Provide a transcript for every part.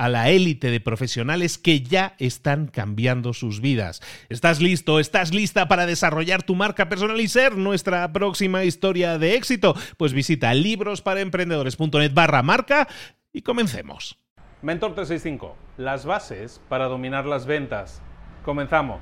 a la élite de profesionales que ya están cambiando sus vidas. ¿Estás listo? ¿Estás lista para desarrollar tu marca personal y ser nuestra próxima historia de éxito? Pues visita librosparaemprendedores.net barra marca y comencemos. Mentor 365, las bases para dominar las ventas. Comenzamos.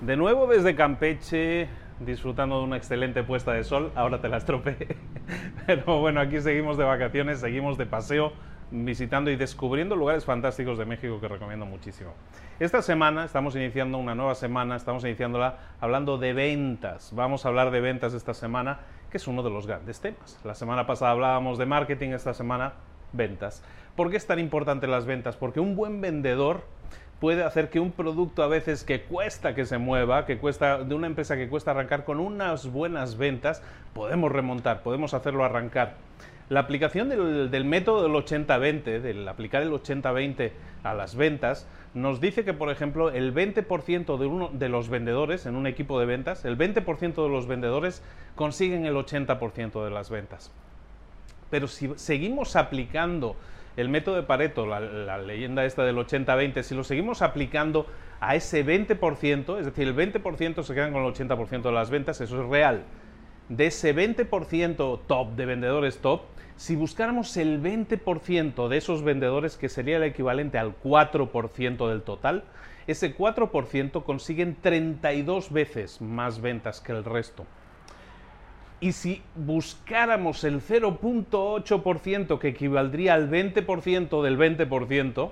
De nuevo desde Campeche, disfrutando de una excelente puesta de sol. Ahora te la estropeé. Pero bueno, aquí seguimos de vacaciones, seguimos de paseo, visitando y descubriendo lugares fantásticos de México que recomiendo muchísimo. Esta semana estamos iniciando una nueva semana, estamos iniciándola hablando de ventas. Vamos a hablar de ventas esta semana, que es uno de los grandes temas. La semana pasada hablábamos de marketing, esta semana ventas. ¿Por qué es tan importante las ventas? Porque un buen vendedor puede hacer que un producto a veces que cuesta que se mueva, que cuesta de una empresa que cuesta arrancar con unas buenas ventas, podemos remontar, podemos hacerlo arrancar. La aplicación del, método del 80-20, del aplicar el 80-20 a las ventas, nos dice que, por ejemplo, el 20% de, uno, de los vendedores en un equipo de ventas, el 20% de los vendedores consiguen el 80% de las ventas. Pero si seguimos aplicando el método de Pareto, la, leyenda esta del 80-20, si lo seguimos aplicando a ese 20%, es decir, el 20% se quedan con el 80% de las ventas, eso es real. De ese 20% top de vendedores top, si buscáramos el 20% de esos vendedores, que sería el equivalente al 4% del total, ese 4% consiguen 32 veces más ventas que el resto. Y si buscáramos el 0.8% que equivaldría al 20% del 20%,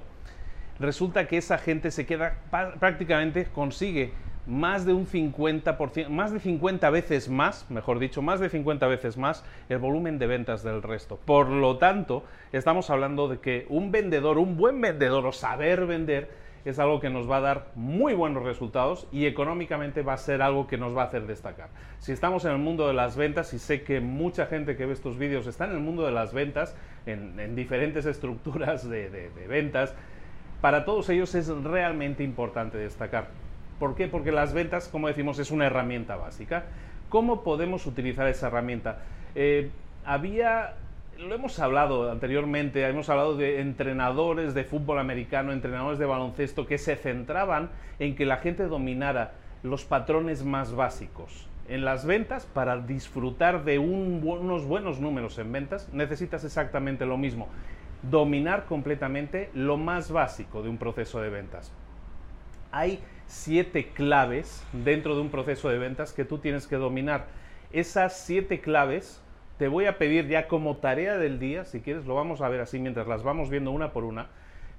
resulta que esa gente se queda prácticamente consigue más de un 50%, más de 50 veces más, mejor dicho, más de 50 veces más el volumen de ventas del resto. Por lo tanto, estamos hablando de que un vendedor, un buen vendedor o saber vender es algo que nos va a dar muy buenos resultados y económicamente va a ser algo que nos va a hacer destacar. Si estamos en el mundo de las ventas, y sé que mucha gente que ve estos vídeos está en el mundo de las ventas, en, diferentes estructuras de, ventas, para todos ellos es realmente importante destacar. ¿Por qué? Porque las ventas, como decimos, es una herramienta básica. ¿Cómo podemos utilizar esa herramienta? Eh, había lo hemos hablado anteriormente, hemos hablado de entrenadores de fútbol americano, entrenadores de baloncesto que se centraban en que la gente dominara los patrones más básicos. En las ventas, para disfrutar de unos buenos números en ventas, necesitas exactamente lo mismo. Dominar completamente lo más básico de un proceso de ventas. Hay siete claves dentro de un proceso de ventas que tú tienes que dominar. Esas siete claves te voy a pedir ya como tarea del día, si quieres lo vamos a ver así mientras las vamos viendo una por una,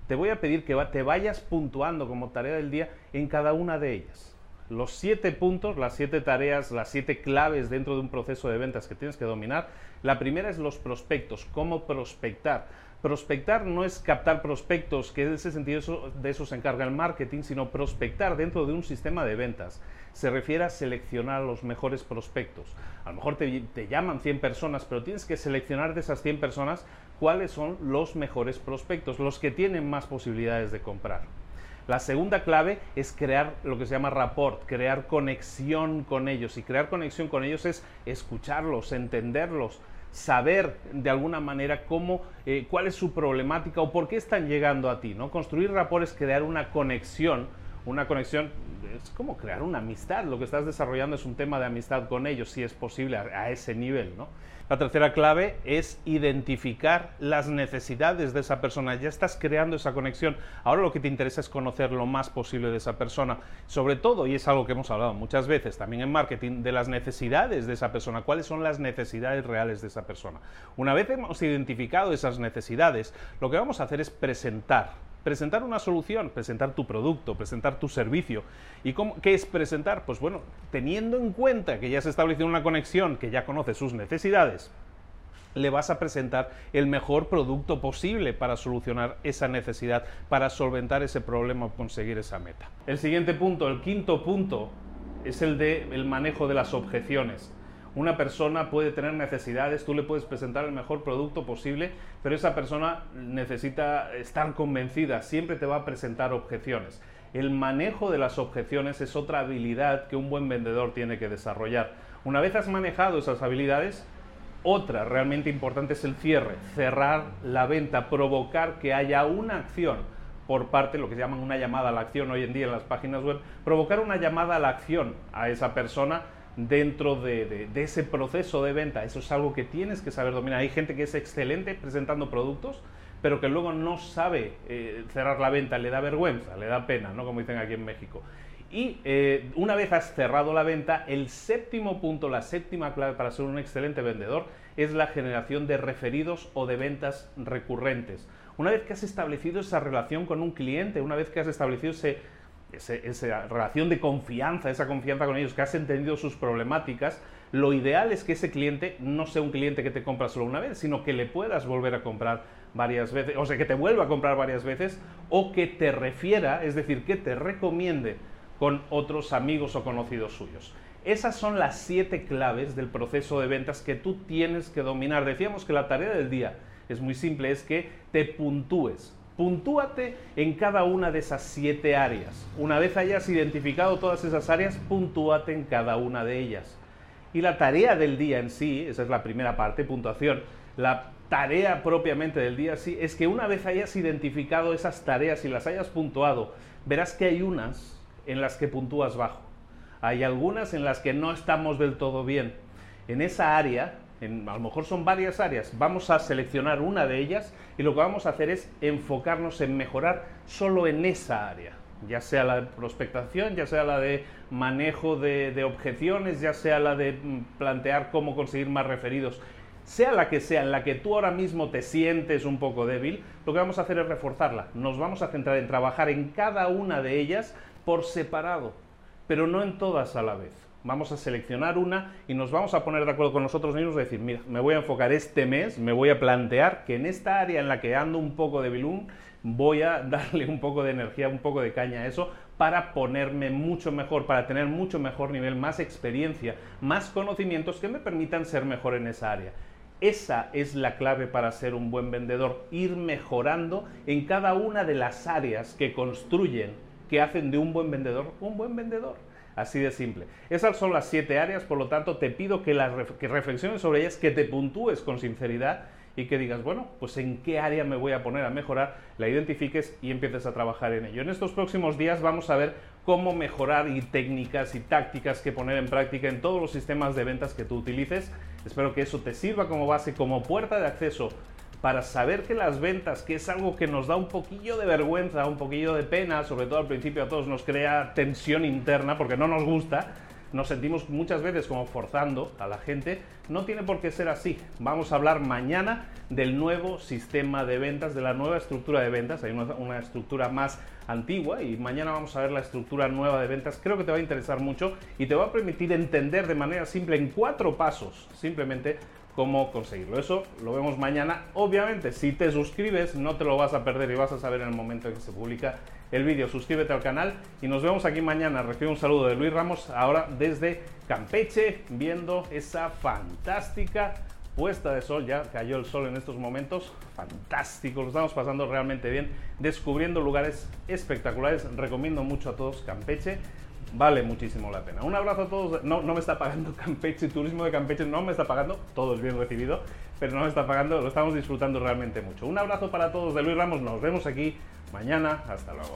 te voy a pedir que te vayas puntuando como tarea del día en cada una de ellas. Los siete puntos, las siete tareas, las siete claves dentro de un proceso de ventas que tienes que dominar. La primera es los prospectos, cómo prospectar. Prospectar no es captar prospectos, que en ese sentido de eso se encarga el marketing, sino prospectar dentro de un sistema de ventas. Se refiere a seleccionar los mejores prospectos. A lo mejor te, te llaman 100 personas, pero tienes que seleccionar de esas 100 personas cuáles son los mejores prospectos, los que tienen más posibilidades de comprar. La segunda clave es crear lo que se llama rapport, crear conexión con ellos. Y crear conexión con ellos es escucharlos, entenderlos, saber de alguna manera cómo, eh, cuál es su problemática o por qué están llegando a ti. ¿no? Construir rapport es crear una conexión, una conexión es como crear una amistad. Lo que estás desarrollando es un tema de amistad con ellos, si es posible, a, ese nivel. ¿no? La tercera clave es identificar las necesidades de esa persona. Ya estás creando esa conexión. Ahora lo que te interesa es conocer lo más posible de esa persona. Sobre todo, y es algo que hemos hablado muchas veces también en marketing, de las necesidades de esa persona. ¿Cuáles son las necesidades reales de esa persona? Una vez hemos identificado esas necesidades, lo que vamos a hacer es presentar presentar una solución, presentar tu producto, presentar tu servicio. ¿Y cómo, qué es presentar? Pues bueno, teniendo en cuenta que ya se ha establecido una conexión, que ya conoce sus necesidades, le vas a presentar el mejor producto posible para solucionar esa necesidad, para solventar ese problema o conseguir esa meta. El siguiente punto, el quinto punto, es el de el manejo de las objeciones. Una persona puede tener necesidades, tú le puedes presentar el mejor producto posible, pero esa persona necesita estar convencida, siempre te va a presentar objeciones. El manejo de las objeciones es otra habilidad que un buen vendedor tiene que desarrollar. Una vez has manejado esas habilidades, otra realmente importante es el cierre, cerrar la venta, provocar que haya una acción por parte, lo que llaman una llamada a la acción hoy en día en las páginas web, provocar una llamada a la acción a esa persona dentro de, ese proceso de venta. Eso es algo que tienes que saber dominar. Hay gente que es excelente presentando productos, pero que luego no sabe eh, cerrar la venta, le da vergüenza, le da pena, ¿no? Como dicen aquí en México. Y eh, una vez has cerrado la venta, el séptimo punto, la séptima clave para ser un excelente vendedor es la generación de referidos o de ventas recurrentes. Una vez que has establecido esa relación con un cliente, una vez que has establecido ese esa relación de confianza, esa confianza con ellos, que has entendido sus problemáticas, lo ideal es que ese cliente no sea un cliente que te compra solo una vez, sino que le puedas volver a comprar varias veces, o sea, que te vuelva a comprar varias veces, o que te refiera, es decir, que te recomiende con otros amigos o conocidos suyos. Esas son las siete claves del proceso de ventas que tú tienes que dominar. Decíamos que la tarea del día es muy simple, es que te puntúes, Puntúate en cada una de esas siete áreas. Una vez hayas identificado todas esas áreas, puntúate en cada una de ellas. Y la tarea del día en sí, esa es la primera parte, puntuación, la tarea propiamente del día sí, es que una vez hayas identificado esas tareas y las hayas puntuado, verás que hay unas en las que puntúas bajo. Hay algunas en las que no estamos del todo bien. En esa área a lo mejor son varias áreas, vamos a seleccionar una de ellas y lo que vamos a hacer es enfocarnos en mejorar solo en esa área, ya sea la de prospectación, ya sea la de manejo de, de objeciones, ya sea la de mm, plantear cómo conseguir más referidos sea la que sea, en la que tú ahora mismo te sientes un poco débil, lo que vamos a hacer es reforzarla. Nos vamos a centrar en trabajar en cada una de ellas por separado, pero no en todas a la vez vamos a seleccionar una y nos vamos a poner de acuerdo con nosotros mismos y decir, mira, me voy a enfocar este mes, me voy a plantear que en esta área en la que ando un poco de bilún, voy a darle un poco de energía, un poco de caña a eso para ponerme mucho mejor, para tener mucho mejor nivel, más experiencia, más conocimientos que me permitan ser mejor en esa área. Esa es la clave para ser un buen vendedor, ir mejorando en cada una de las áreas que construyen, que hacen de un buen vendedor un buen vendedor. Así de simple. Esas son las siete áreas, por lo tanto te pido que, las, reflexiones sobre ellas, que te puntúes con sinceridad y que digas, bueno, pues en qué área me voy a poner a mejorar, la identifiques y empieces a trabajar en ello. En estos próximos días vamos a ver cómo mejorar y técnicas y tácticas que poner en práctica en todos los sistemas de ventas que tú utilices. Espero que eso te sirva como base, como puerta de acceso para saber que las ventas, que es algo que nos da un poquillo de vergüenza, un poquillo de pena, sobre todo al principio a todos nos crea tensión interna porque no nos gusta, nos sentimos muchas veces como forzando a la gente, no tiene por qué ser así. Vamos a hablar mañana del nuevo sistema de ventas, de la nueva estructura de ventas. Hay una, estructura más antigua y mañana vamos a ver la estructura nueva de ventas. Creo que te va a interesar mucho y te va a permitir entender de manera simple en cuatro pasos, simplemente cómo conseguirlo. Eso lo vemos mañana. Obviamente, si te suscribes, no te lo vas a perder y vas a saber en el momento en que se publica el vídeo. Suscríbete al canal y nos vemos aquí mañana. Recibe un saludo de Luis Ramos, ahora desde Campeche, viendo esa fantástica puesta de sol. Ya cayó el sol en estos momentos. Fantástico, lo estamos pasando realmente bien, descubriendo lugares espectaculares. Recomiendo mucho a todos Campeche vale muchísimo la pena. Un abrazo a todos. No, no me está pagando Campeche, Turismo de Campeche no me está pagando, todo es bien recibido, pero no me está pagando, lo estamos disfrutando realmente mucho. Un abrazo para todos de Luis Ramos, nos vemos aquí mañana, hasta luego.